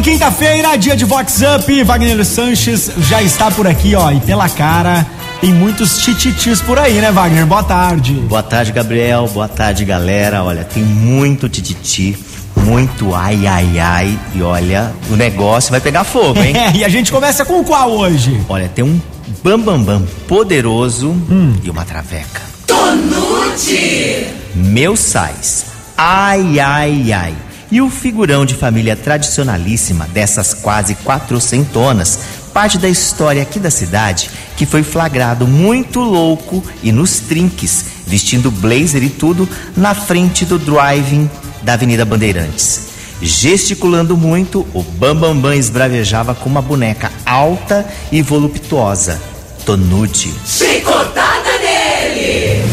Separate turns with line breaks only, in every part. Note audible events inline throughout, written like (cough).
bem, quinta-feira, dia de Vox Up. Wagner Sanches já está por aqui, ó. E pela cara, tem muitos tititis por aí, né, Wagner? Boa tarde.
Boa tarde, Gabriel. Boa tarde, galera. Olha, tem muito tititi, muito ai, ai, ai. E olha, o negócio vai pegar fogo, hein?
É, (laughs) e a gente começa com qual hoje?
Olha, tem um bambambam bam, bam, poderoso hum. e uma traveca.
Tonute!
Meu sais. Ai, ai, ai. E o figurão de família tradicionalíssima dessas quase quatrocentonas, parte da história aqui da cidade, que foi flagrado muito louco e nos trinques, vestindo blazer e tudo, na frente do driving da Avenida Bandeirantes. Gesticulando muito, o Bambambam Bam Bam esbravejava com uma boneca alta e voluptuosa, Tonude.
Chicotada nele!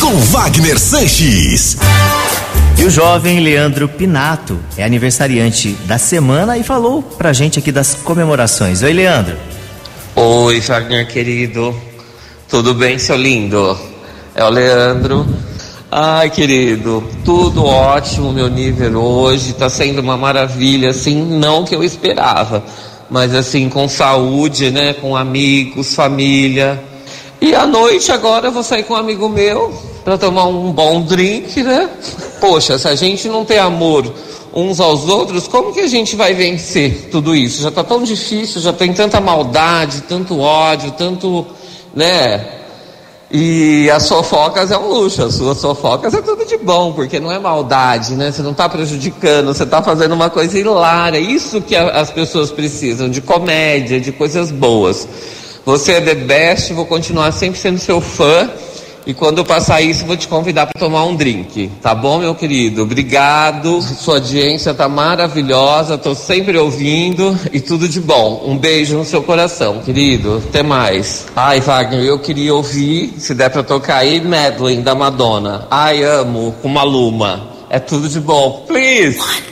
Com Wagner Sanches.
E o jovem Leandro Pinato é aniversariante da semana e falou pra gente aqui das comemorações. Oi, Leandro.
Oi, Wagner querido. Tudo bem, seu lindo? É o Leandro. Ai, querido, tudo ótimo, meu nível hoje. Tá sendo uma maravilha, assim, não que eu esperava, mas assim, com saúde, né? Com amigos, família. E à noite agora eu vou sair com um amigo meu para tomar um bom drink, né? Poxa, se a gente não tem amor uns aos outros, como que a gente vai vencer tudo isso? Já tá tão difícil, já tem tanta maldade, tanto ódio, tanto, né? E as fofocas é um luxo, as suas fofocas é tudo de bom, porque não é maldade, né? Você não está prejudicando, você está fazendo uma coisa hilária. Isso que a, as pessoas precisam, de comédia, de coisas boas. Você é the best, vou continuar sempre sendo seu fã. E quando eu passar isso, vou te convidar para tomar um drink. Tá bom, meu querido? Obrigado. Sua audiência tá maravilhosa. Tô sempre ouvindo e tudo de bom. Um beijo no seu coração, querido. Até mais. Ai, Wagner, eu queria ouvir, se der para tocar aí, Madeline da Madonna. Ai, amo com Maluma. É tudo de bom. Please.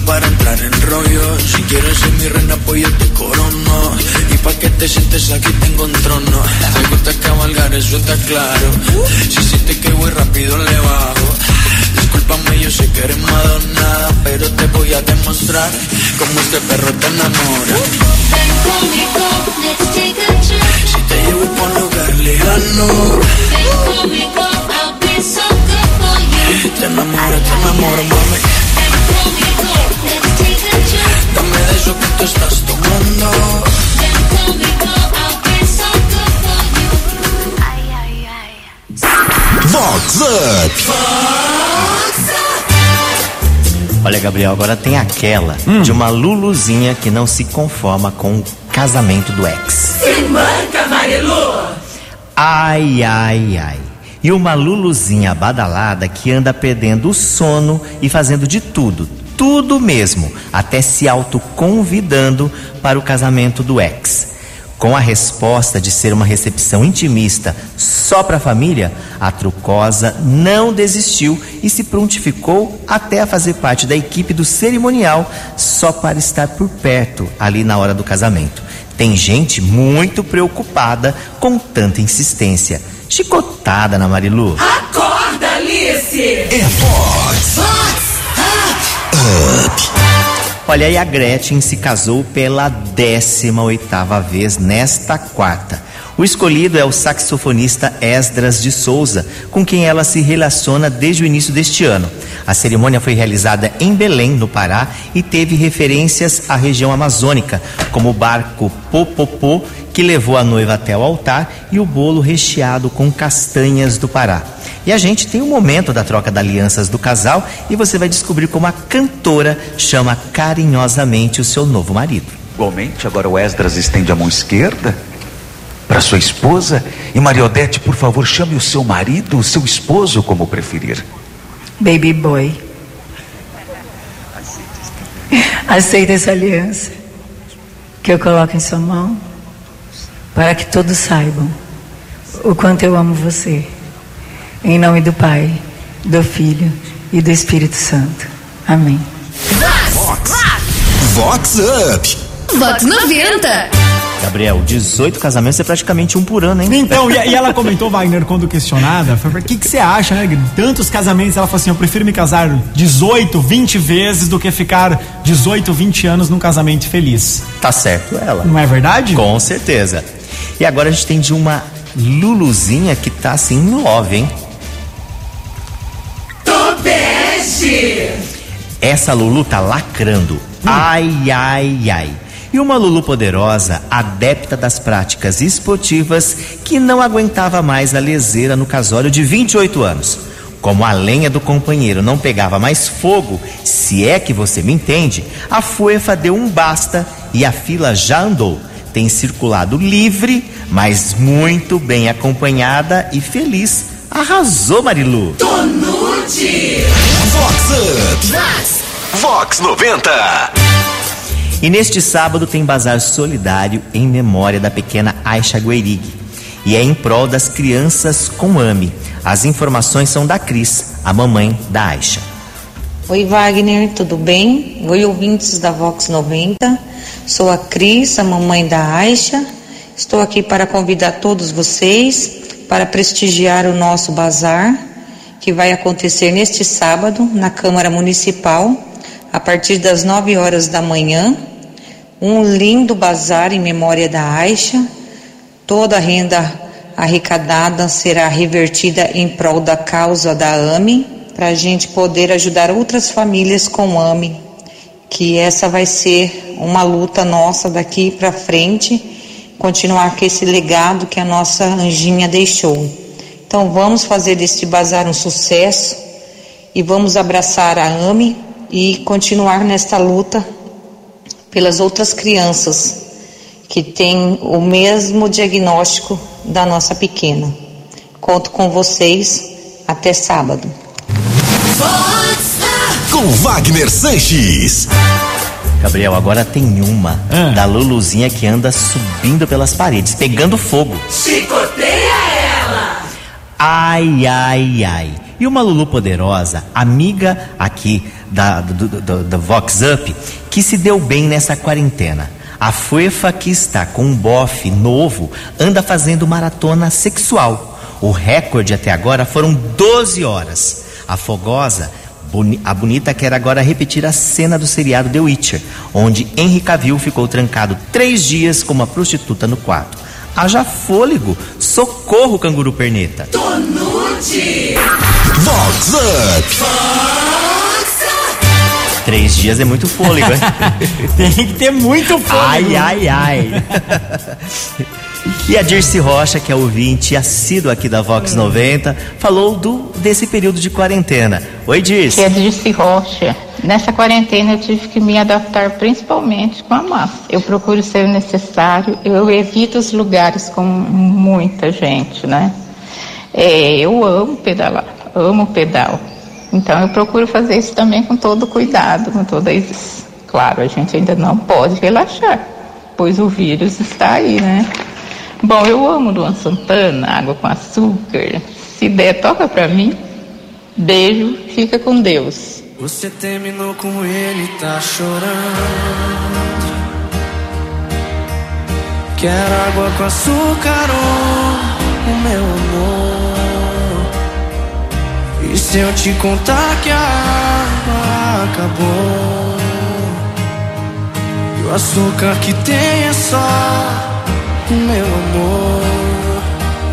Para entrar en rollo. Si quieres ser mi reina, pues yo te corono. Y pa' que te sientes aquí tengo un trono. Te gusta cabalgar, eso está claro. Si sientes que voy rápido, le bajo. Discúlpame, yo sé que eres madonna, pero te voy a demostrar cómo este perro te enamora.
Ven let's take a trip.
Si te llevo por un lugar lejano,
Ven I'll
te enamoro, te enamoro, mami.
Olha, Gabriel, agora tem aquela de uma Luluzinha que não se conforma com o casamento do ex.
Se manca, Marilu!
Ai, ai, ai. E uma Luluzinha badalada que anda perdendo o sono e fazendo de tudo, tudo mesmo, até se autoconvidando para o casamento do ex. Com a resposta de ser uma recepção intimista só para a família, a Trucosa não desistiu e se prontificou até a fazer parte da equipe do cerimonial só para estar por perto ali na hora do casamento. Tem gente muito preocupada com tanta insistência. Chicotada na Marilu.
Acorda, Alice!
É Vox
Olha, e a Gretchen se casou pela 18 oitava vez nesta quarta. O escolhido é o saxofonista Esdras de Souza, com quem ela se relaciona desde o início deste ano. A cerimônia foi realizada em Belém, no Pará, e teve referências à região amazônica, como o barco Popopô, que levou a noiva até o altar, e o bolo recheado com castanhas do Pará. E a gente tem o momento da troca de alianças do casal e você vai descobrir como a cantora chama carinhosamente o seu novo marido.
Igualmente, agora o Esdras estende a mão esquerda para sua esposa. E Maria Odete, por favor, chame o seu marido, o seu esposo, como preferir.
Baby boy. Aceita essa aliança que eu coloco em sua mão para que todos saibam o quanto eu amo você. Em nome do Pai, do Filho e do Espírito Santo. Amém.
Vox Up.
Vox 90.
Gabriel, 18 casamentos é praticamente um por ano, hein?
Então, e, e ela comentou, Wagner, quando questionada, foi, o que, que você acha, né? Tantos casamentos, ela falou assim, eu prefiro me casar 18, 20 vezes do que ficar 18, 20 anos num casamento feliz.
Tá certo ela.
Não é verdade?
Com certeza. E agora a gente tem de uma Luluzinha que tá assim em love, hein? Essa Lulu tá lacrando. Ai, ai, ai. E uma Lulu poderosa, adepta das práticas esportivas, que não aguentava mais a leseira no casório de 28 anos. Como a lenha do companheiro não pegava mais fogo, se é que você me entende, a fuefa deu um basta e a fila já andou. Tem circulado livre, mas muito bem acompanhada e feliz. Arrasou, Marilu!
Vox Up. Vox 90.
E neste sábado tem bazar solidário em memória da pequena Aisha Gueirig. E é em prol das crianças com AME. As informações são da Cris, a mamãe da Aisha.
Oi Wagner, tudo bem? Oi ouvintes da Vox 90. Sou a Cris, a mamãe da Aisha. Estou aqui para convidar todos vocês para prestigiar o nosso bazar, que vai acontecer neste sábado na Câmara Municipal, a partir das 9 horas da manhã. Um lindo bazar em memória da Aisha. Toda a renda arrecadada será revertida em prol da causa da AME, para a gente poder ajudar outras famílias com AME, que essa vai ser uma luta nossa daqui para frente, continuar com esse legado que a nossa anjinha deixou. Então vamos fazer deste bazar um sucesso e vamos abraçar a AME e continuar nesta luta pelas outras crianças que têm o mesmo diagnóstico da nossa pequena. Conto com vocês até sábado.
Com Wagner Sanches.
Gabriel, agora tem uma
Ah.
da Luluzinha que anda subindo pelas paredes, pegando fogo. Ai, ai, ai. E uma Lulu poderosa, amiga aqui da, do, do- do- Vox Up, que se deu bem nessa quarentena. A Fuefa que está com um bofe novo anda fazendo maratona sexual. O recorde até agora foram 12 horas. A fogosa, boni- a bonita quer agora repetir a cena do seriado The Witcher, onde Henry Cavill ficou trancado três dias com uma prostituta no quarto. Haja fôlego! Socorro, canguru perneta!
Vox Up.
Três dias é muito fôlego, hein? (laughs)
Tem que ter muito fôlego.
ai, ai, ai. (laughs) E a Dirce Rocha, que é ouvinte assíduo aqui da Vox 90, falou do desse período de quarentena. Oi, Dirce.
que é Dirce Rocha. Nessa quarentena eu tive que me adaptar principalmente com a massa. Eu procuro ser necessário, eu evito os lugares com muita gente, né? É, eu amo pedalar, amo pedal. Então eu procuro fazer isso também com todo cuidado, com toda isso. Claro, a gente ainda não pode relaxar, pois o vírus está aí, né? Bom, eu amo Luan Santana, água com açúcar. Se der, toca pra mim. Beijo, fica com Deus.
Você terminou com ele, tá chorando. Quero água com açúcar, oh, o meu amor. E se eu te contar que a água acabou? E o açúcar que tem é só meu amor.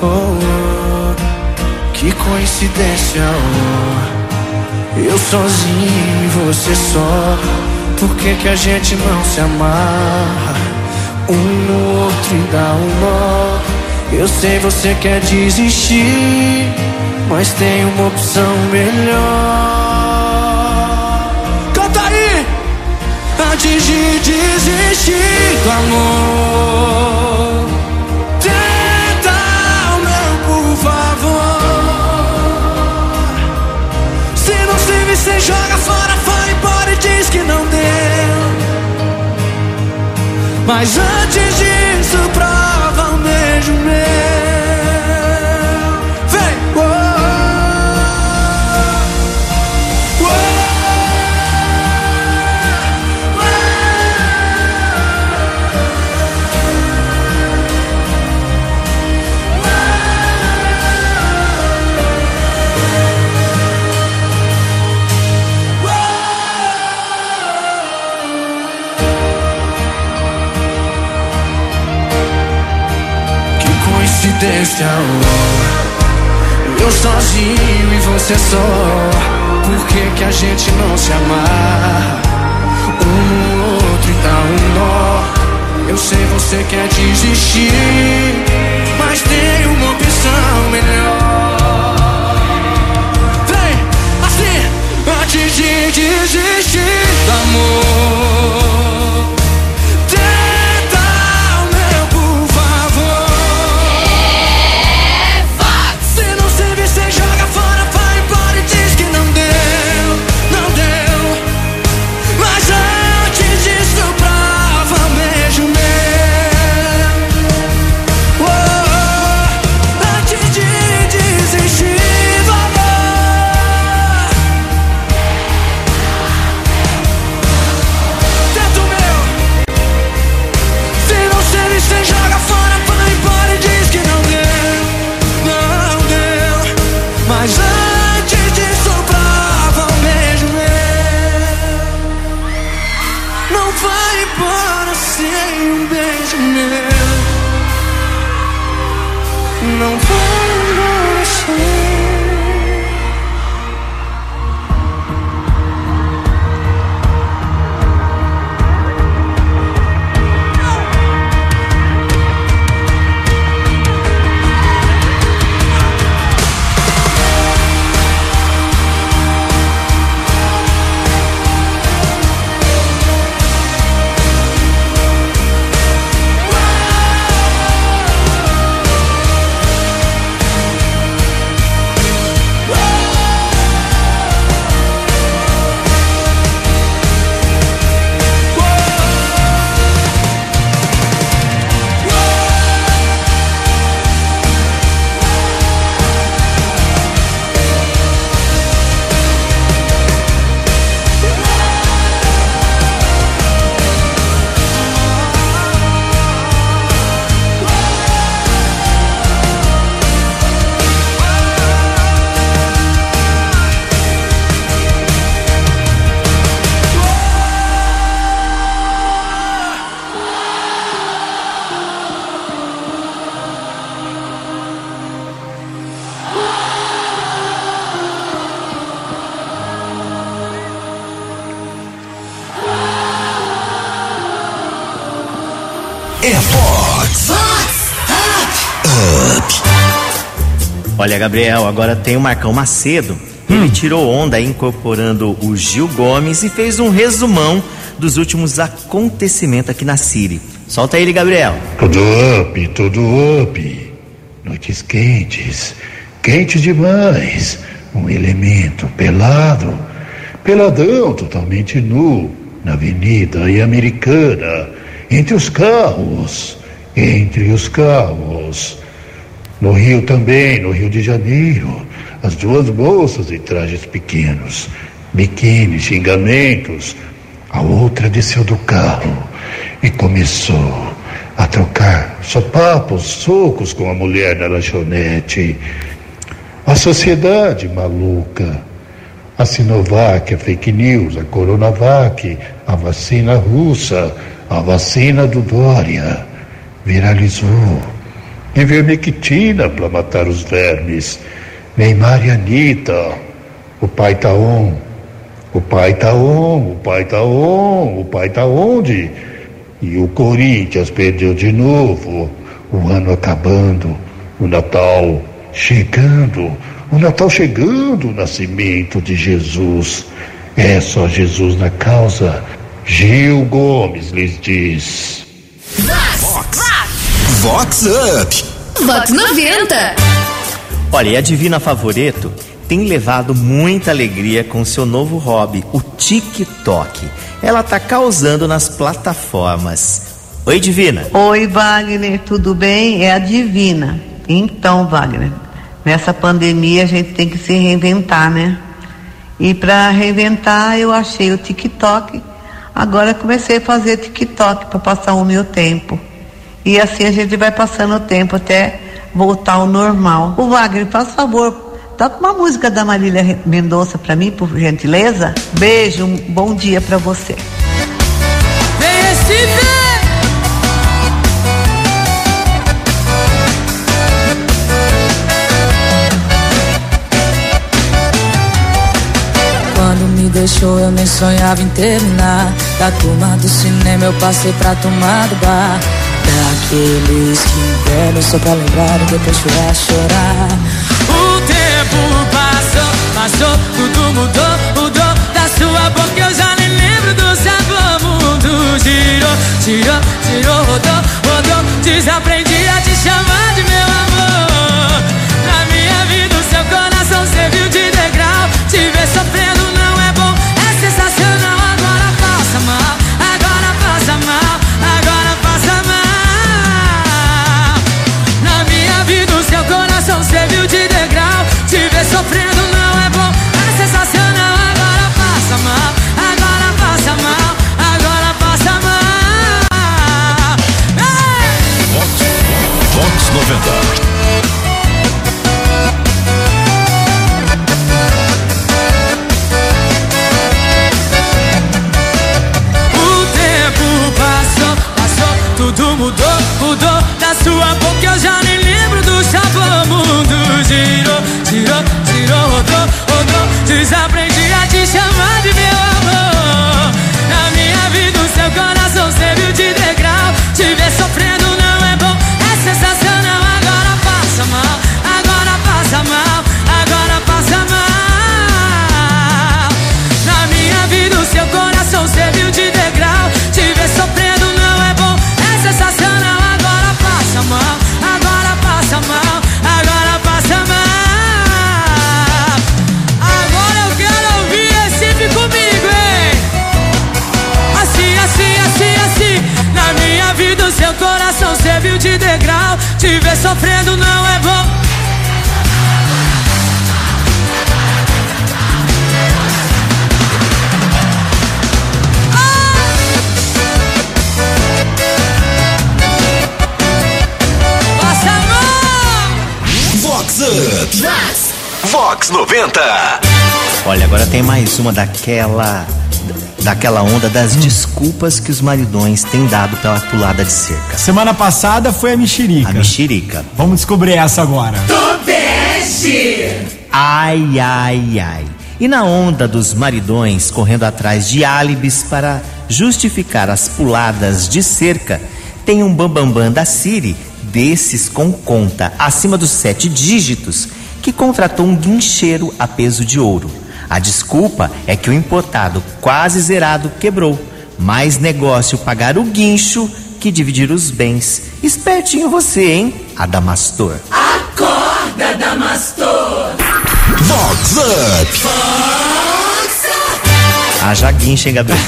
Oh, oh, que coincidência, oh. Eu sozinho e você só. Por que, que a gente não se amarra? Um no outro e dá um nó. Eu sei você quer desistir, mas tem uma opção melhor. Canta aí! Antes de desistir do amor, você joga fora, fora embora e diz que não deu. Mas antes disso, prova um beijo meu. Coincidência, oh. Eu sozinho e você só. Por que, que a gente não se amar? Um no outro e dá um nó. Eu sei você quer desistir, mas tem uma opção melhor.
Olha, Gabriel, agora tem o Marcão Macedo. Ele tirou onda incorporando o Gil Gomes e fez um resumão dos últimos acontecimentos aqui na Siri. Solta ele, Gabriel.
Tudo up, tudo up. Noites quentes, quentes demais. Um elemento pelado, peladão, totalmente nu, na avenida e americana, entre os carros, entre os carros. No Rio também, no Rio de Janeiro, as duas moças em trajes pequenos, biquíni, xingamentos. A outra desceu do carro e começou a trocar sopapos, socos com a mulher na lanchonete. A sociedade maluca. A Sinovac, a fake news, a Coronavac, a vacina russa, a vacina do Dória. Viralizou. Invermectina para matar os vermes. Neymar e Anitta. O pai tá on. O pai tá on, o pai tá on, o pai tá onde? E o Corinthians perdeu de novo. O ano acabando, o Natal chegando, o Natal chegando, o nascimento de Jesus. É só Jesus na causa. Gil Gomes lhes diz.
Vox. Vox Up.
Vox 90.
Olha, e a Divina Favoreto tem levado muita alegria com seu novo hobby, o TikTok. Ela tá causando nas plataformas. Oi, Divina.
Oi, Wagner, tudo bem? É a Divina. Então, Wagner, nessa pandemia a gente tem que se reinventar, né? E para reinventar, eu achei o TikTok. Agora comecei a fazer TikTok para passar o meu tempo. E assim a gente vai passando o tempo até voltar ao normal. O Wagner, faz favor, toca uma música da Marília Mendonça para mim, por gentileza. Beijo, um bom dia para você.
Quando me deixou eu nem sonhava em terminar Da turma do cinema eu passei pra turma do bar Daqueles que velho só pra lembrar e depois chorar, chorar
O tempo passou, passou, tudo mudou, mudou. Da sua boca eu já nem lembro do sabor. Mundo girou, girou, girou,
Vox. Vox 90.
Olha, agora tem mais uma daquela daquela onda das desculpas que os maridões têm dado pela pulada de cerca.
Semana passada foi a mexerica.
A mexerica.
Vamos descobrir essa agora.
Ai, ai, ai. E na onda dos maridões correndo atrás de álibis para justificar as puladas de cerca, tem um bambambam da Siri, desses com conta acima dos sete dígitos, que contratou um guincheiro a peso de ouro. A desculpa é que o importado quase zerado quebrou. Mais negócio pagar o guincho que dividir os bens. Espertinho você, hein, Adamastor?
Acorda, Damastor
Vox Up.
Haja guincho, hein, Gabriel?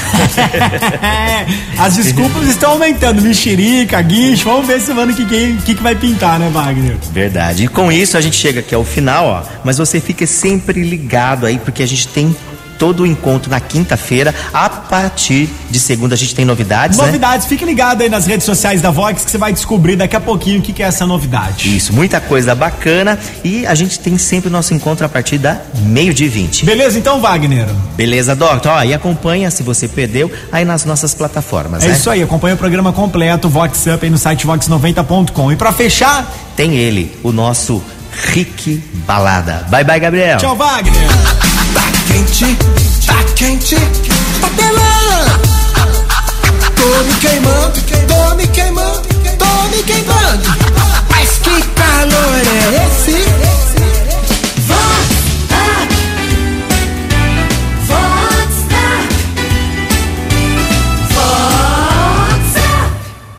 (laughs)
As desculpas estão aumentando. Mexerica, guincho. Vamos ver semana que, que, que, que vai pintar, né, Wagner?
Verdade. E com isso a gente chega aqui ao final, ó. Mas você fica sempre ligado aí, porque a gente tem todo o encontro na quinta-feira. A partir de segunda a gente tem novidades, né?
Novidades, fique ligado aí nas redes sociais da Vox que você vai descobrir daqui a pouquinho o que, que é essa novidade.
Isso, muita coisa bacana e a gente tem sempre o nosso encontro a partir da meio de 20.
Beleza então, Wagner?
Beleza, Doctor? Ó, e acompanha, se você perdeu, aí nas nossas plataformas,
É
né?
isso aí, acompanha o programa completo, Vox Up aí no site vox90.com. E pra fechar,
Tem ele, o nosso Rick Balada. Bye, bye, Gabriel.
tchau, Wagner.
Quente, tá quente, papelão. Tô me queimando, tô me queimando, tô me queimando. Mas que calor é